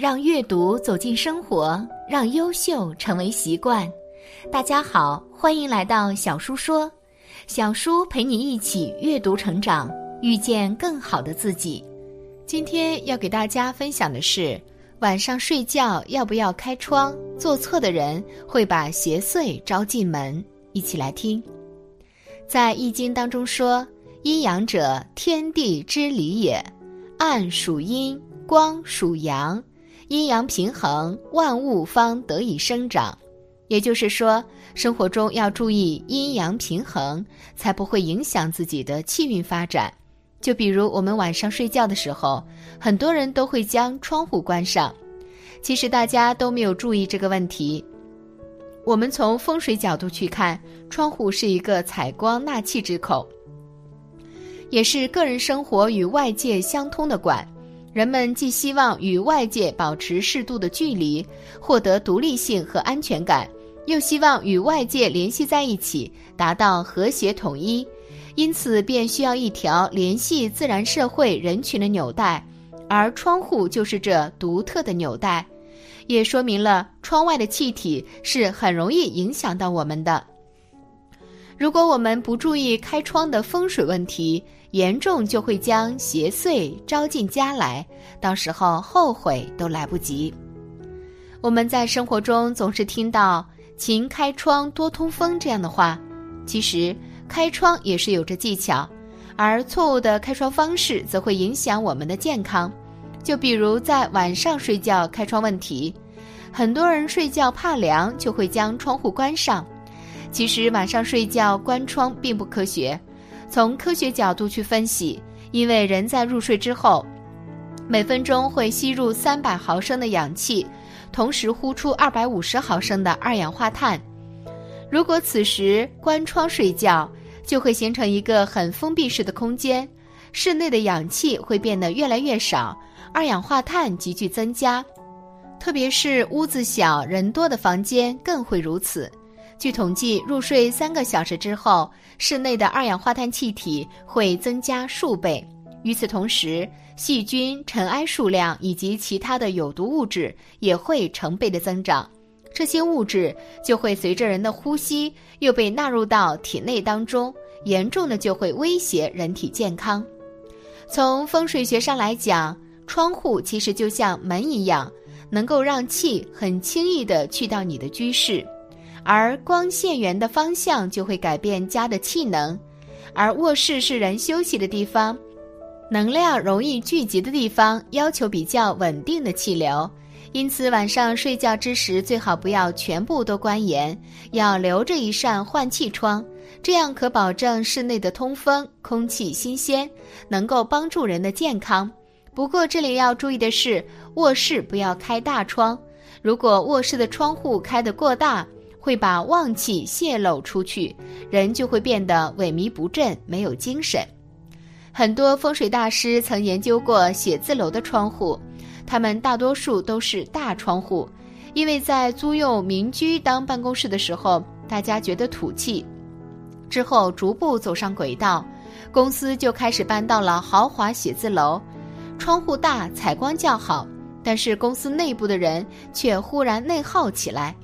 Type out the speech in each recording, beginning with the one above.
让阅读走进生活，让优秀成为习惯。大家好，欢迎来到小叔说，小叔陪你一起阅读成长，遇见更好的自己。今天要给大家分享的是，晚上睡觉要不要开窗？做错的人会把邪祟招进门。一起来听，在《易经》当中说：“阴阳者，天地之理也。暗属阴，光属阳，阴阳平衡，万物方得以生长。”也就是说，生活中要注意阴阳平衡，才不会影响自己的气运发展。就比如我们晚上睡觉的时候，很多人都会将窗户关上，其实大家都没有注意这个问题。我们从风水角度去看，窗户是一个采光纳气之口，也是个人生活与外界相通的管。人们既希望与外界保持适度的距离，获得独立性和安全感，又希望与外界联系在一起，达到和谐统一，因此便需要一条联系自然社会人群的纽带，而窗户就是这独特的纽带。也说明了窗外的气体是很容易影响到我们的。如果我们不注意开窗的风水问题，严重就会将邪祟招进家来，到时候后悔都来不及。我们在生活中总是听到“勤开窗，多通风”这样的话，其实开窗也是有着技巧，而错误的开窗方式则会影响我们的健康。就比如在晚上睡觉开窗问题，很多人睡觉怕凉，就会将窗户关上。其实晚上睡觉关窗并不科学。从科学角度去分析，因为人在入睡之后，每分钟会吸入三百毫升的氧气，同时呼出二百五十毫升的二氧化碳。如果此时关窗睡觉，就会形成一个很封闭式的空间，室内的氧气会变得越来越少。二氧化碳急剧增加，特别是屋子小、人多的房间更会如此。据统计，入睡三个小时之后，室内的二氧化碳气体会增加数倍。与此同时，细菌、尘埃数量以及其他的有毒物质也会成倍的增长。这些物质就会随着人的呼吸又被纳入到体内当中，严重的就会威胁人体健康。从风水学上来讲，窗户其实就像门一样，能够让气很轻易的去到你的居室，而光线源的方向就会改变家的气能。而卧室是人休息的地方，能量容易聚集的地方，要求比较稳定的气流。因此晚上睡觉之时最好不要全部都关严，要留着一扇换气窗，这样可保证室内的通风、空气新鲜，能够帮助人的健康。不过这里要注意的是，卧室不要开大窗。如果卧室的窗户开得过大，会把旺气泄露出去，人就会变得萎靡不振，没有精神。很多风水大师曾研究过写字楼的窗户，他们大多数都是大窗户，因为在租用民居当办公室的时候，大家觉得土气，之后逐步走上轨道，公司就开始搬到了豪华写字楼。窗户大，采光较好，但是公司内部的人却忽然内耗起来，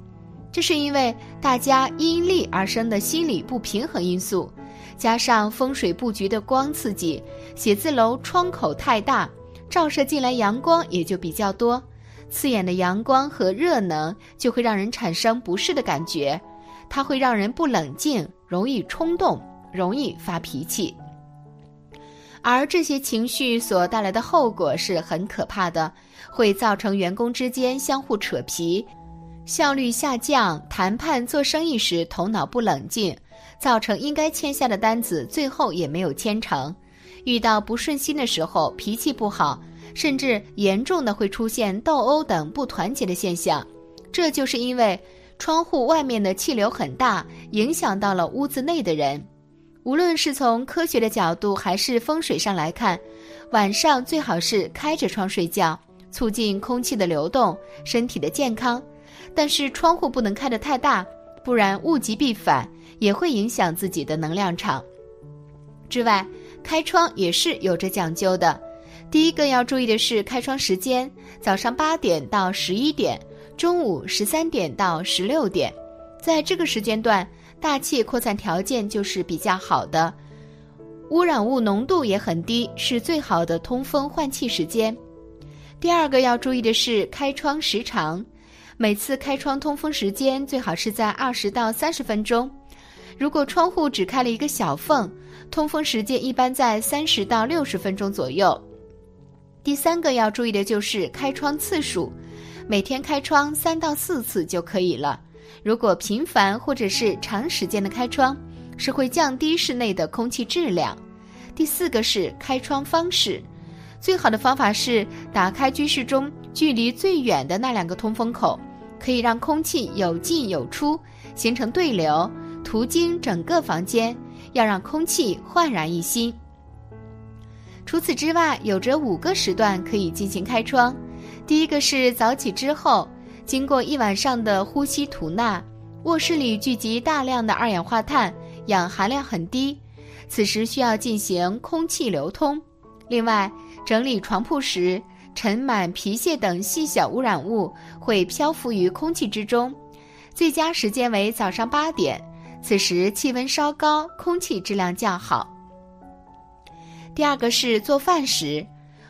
这是因为大家因利而生的心理不平衡因素，加上风水布局的光刺激，写字楼窗口太大，照射进来阳光也就比较多，刺眼的阳光和热能就会让人产生不适的感觉，它会让人不冷静，容易冲动，容易发脾气。而这些情绪所带来的后果是很可怕的，会造成员工之间相互扯皮，效率下降，谈判做生意时头脑不冷静，造成应该签下的单子最后也没有签成。遇到不顺心的时候，脾气不好，甚至严重的会出现斗殴等不团结的现象。这就是因为窗户外面的气流很大，影响到了屋子内的人。无论是从科学的角度还是风水上来看，晚上最好是开着窗睡觉，促进空气的流动，身体的健康。但是窗户不能开得太大，不然物极必反，也会影响自己的能量场。之外，开窗也是有着讲究的。第一个要注意的是开窗时间，早上八点到十一点，中午十三点到十六点，在这个时间段，大气扩散条件就是比较好的，污染物浓度也很低，是最好的通风换气时间。第二个要注意的是开窗时长，每次开窗通风时间最好是在二十到三十分钟。如果窗户只开了一个小缝，通风时间一般在三十到六十分钟左右。第三个要注意的就是开窗次数，每天开窗三到四次就可以了。如果频繁或者是长时间的开窗，是会降低室内的空气质量。第四个是开窗方式，最好的方法是打开居室中距离最远的那两个通风口，可以让空气有进有出，形成对流，途经整个房间，要让空气焕然一新。除此之外，有着五个时段可以进行开窗。第一个是早起之后，经过一晚上的呼吸吐纳，卧室里聚集大量的二氧化碳，氧含量很低，此时需要进行空气流通。另外，整理床铺时，尘螨、皮屑等细小污染物会漂浮于空气之中。最佳时间为早上八点，此时气温稍高，空气质量较好。第二个是做饭时，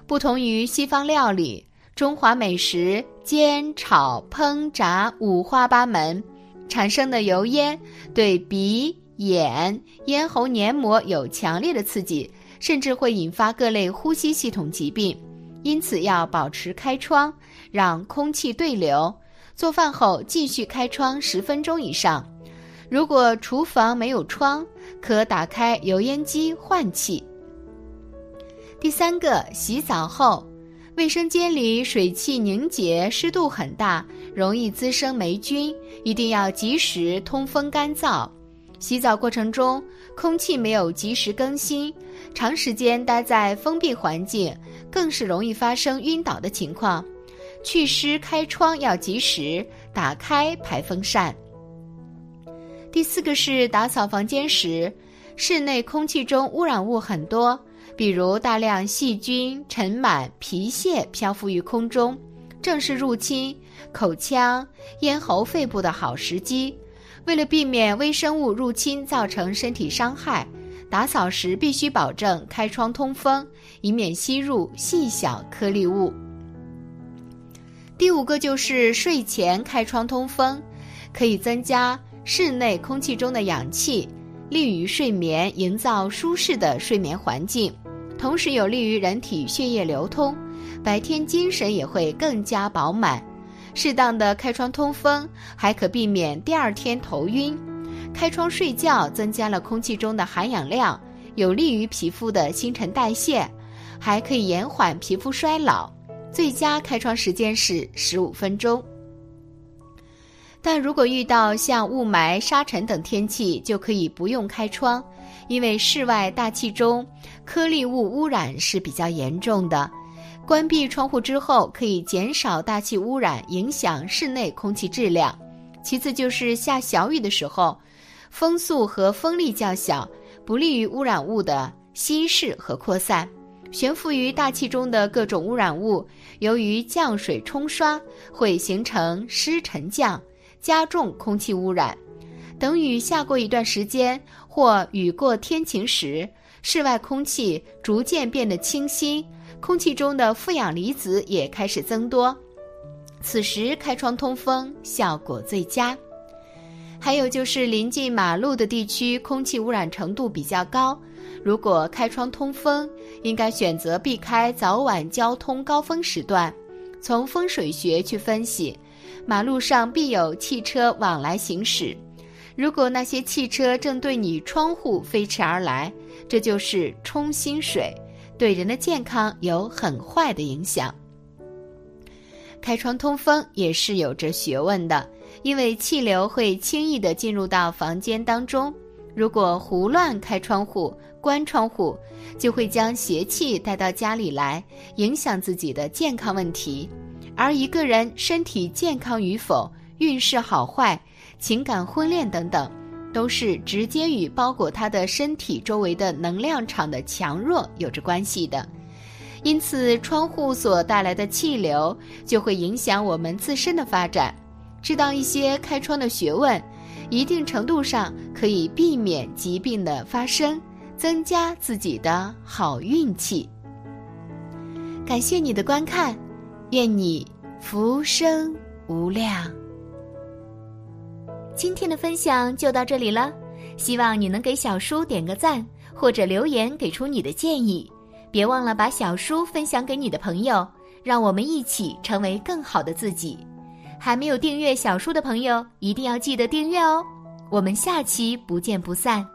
不同于西方料理，中华美食煎、炒、烹、炸五花八门，产生的油烟对鼻、眼、咽喉黏膜有强烈的刺激，甚至会引发各类呼吸系统疾病。因此要保持开窗，让空气对流。做饭后继续开窗十分钟以上。如果厨房没有窗，可打开油烟机换气。第三个，洗澡后，卫生间里水汽凝结，湿度很大，容易滋生霉菌，一定要及时通风干燥。洗澡过程中，空气没有及时更新，长时间待在封闭环境，更是容易发生晕倒的情况。祛湿开窗要及时打开排风扇。第四个是打扫房间时，室内空气中污染物很多。比如大量细菌、尘螨、皮屑漂浮于空中，正是入侵口腔、咽喉、肺部的好时机。为了避免微生物入侵造成身体伤害，打扫时必须保证开窗通风，以免吸入细小颗粒物。第五个就是睡前开窗通风，可以增加室内空气中的氧气，利于睡眠，营造舒适的睡眠环境。同时有利于人体血液流通，白天精神也会更加饱满。适当的开窗通风，还可避免第二天头晕。开窗睡觉增加了空气中的含氧量，有利于皮肤的新陈代谢，还可以延缓皮肤衰老。最佳开窗时间是十五分钟。但如果遇到像雾霾、沙尘等天气，就可以不用开窗。因为室外大气中颗粒物污染是比较严重的，关闭窗户之后可以减少大气污染，影响室内空气质量。其次就是下小雨的时候，风速和风力较小，不利于污染物的稀释和扩散。悬浮于大气中的各种污染物，由于降水冲刷，会形成湿沉降，加重空气污染。等雨下过一段时间。或雨过天晴时，室外空气逐渐变得清新，空气中的负氧离子也开始增多，此时开窗通风效果最佳。还有就是临近马路的地区，空气污染程度比较高，如果开窗通风，应该选择避开早晚交通高峰时段。从风水学去分析，马路上必有汽车往来行驶。如果那些汽车正对你窗户飞驰而来，这就是冲心水，对人的健康有很坏的影响。开窗通风也是有着学问的，因为气流会轻易的进入到房间当中，如果胡乱开窗户、关窗户，就会将邪气带到家里来，影响自己的健康问题。而一个人身体健康与否，运势好坏。情感婚恋等等，都是直接与包裹他的身体周围的能量场的强弱有着关系的。因此窗户所带来的气流就会影响我们自身的发展。知道一些开窗的学问，一定程度上可以避免疾病的发生，增加自己的好运气。感谢你的观看，愿你福生无量。今天的分享就到这里了，希望你能给小叔点个赞，或者留言给出你的建议。别忘了把小叔分享给你的朋友，让我们一起成为更好的自己。还没有订阅小书的朋友，一定要记得订阅哦！我们下期不见不散。